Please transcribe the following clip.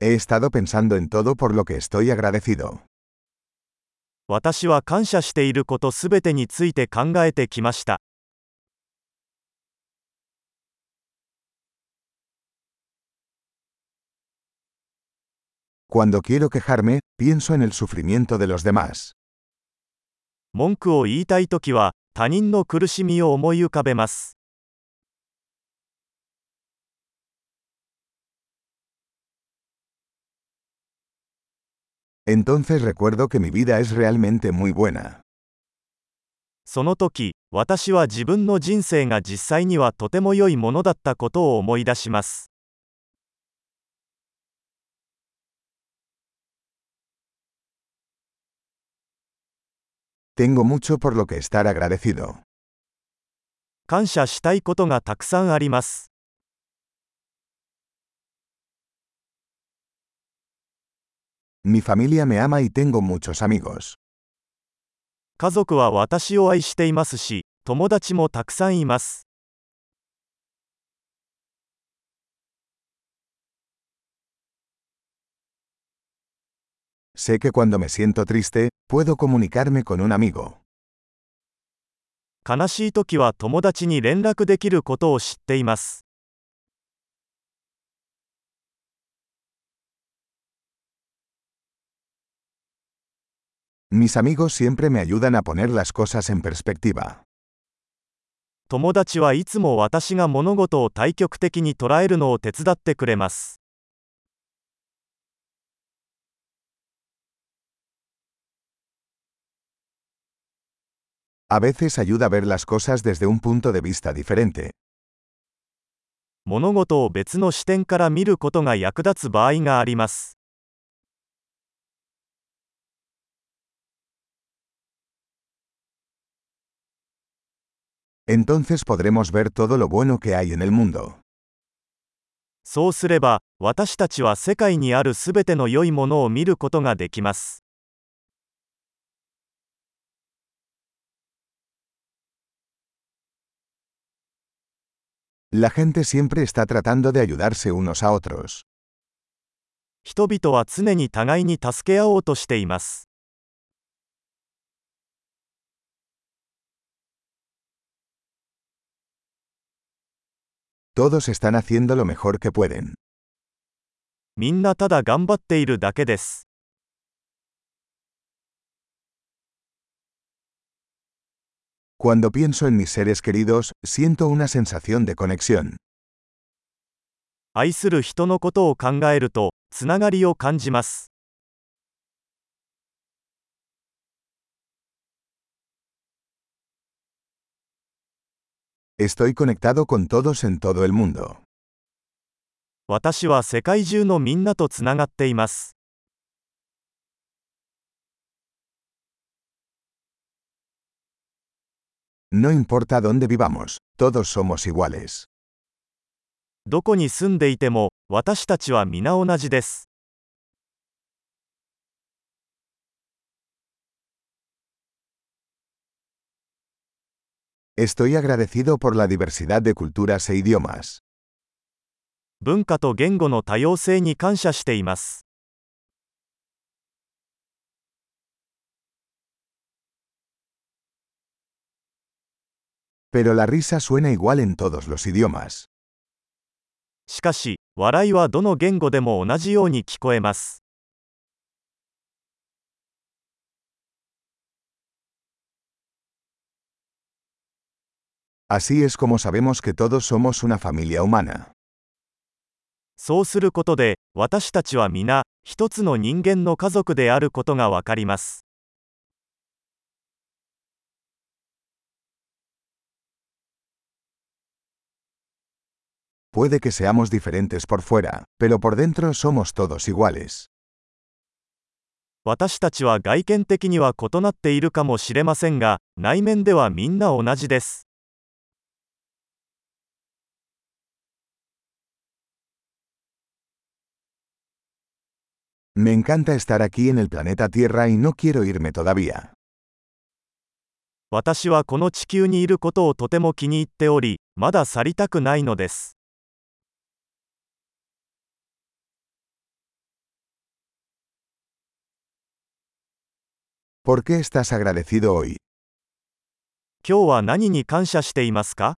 He estado pensando en todo por lo que estoy agradecido. 私は感謝していることすべてについて考えてきました Cuando quiero quejarme, pienso en el sufrimiento de los demás. 文句を言いたいときは他人の苦しみを思い浮かべます Entonces recuerdo que mi vida es realmente muy buena. その時私は自分の人生が実際にはとても良いものだったことを思い出します Tengo mucho por lo que estar agradecido. 感謝したいことがたくさんあります Mi familia me ama y tengo muchos amigos. 家族は私を愛していますし友達もたくさんいます Sé que cuando me siento triste, puedo comunicarme con un amigo. 悲しい時は友達に連絡できることを知っています Mis amigos siempre me ayudan a poner las cosas en perspectiva. 友達はいつも私が物事を対極的に捉えるのを手伝ってくれます A veces ayuda a ver las cosas desde un punto de vista diferente. 物事を別の視点から見ることが役立つ場合があります Entonces podremos ver todo lo bueno que hay en el mundo. そうすれば私たちは世界にあるすべての良いものを見ることができます La gente siempre está tratando de ayudarse unos a otros. 人々は常に互いに助け合おうとしています Todos están haciendo lo mejor que pueden. みんなただ頑張っているだけです Cuando pienso en mis seres queridos, siento una sensación de conexión. 愛する人のことを考えるとつながりを感じます Estoy conectado con todos en todo el mundo. 私は世界中のみんなとつながっています No importa dónde vivamos, todos somos iguales. どこに住んでいても私たちは皆同じです Estoy agradecido por la diversidad de culturas e idiomas. 文化と言語の多様性に感謝しています Pero la risa suena igual en todos los idiomas. しかし笑いはどの言語でも同じように聞こえます Así es como sabemos que todos somos una familia humana. そうすることで私たちは皆一つの人間の家族であることがわかります Puede que seamos diferentes por fuera, pero por dentro somos todos iguales. 私たちは外見的には異なっているかもしれませんが内面ではみんな同じです Me encanta estar aquí en el planeta Tierra y no quiero irme todavía. 私はこの地球にいることをとても気に入っており、まだ去りたくないのです。¿Por qué estás agradecido hoy? 今日は何に感謝していますか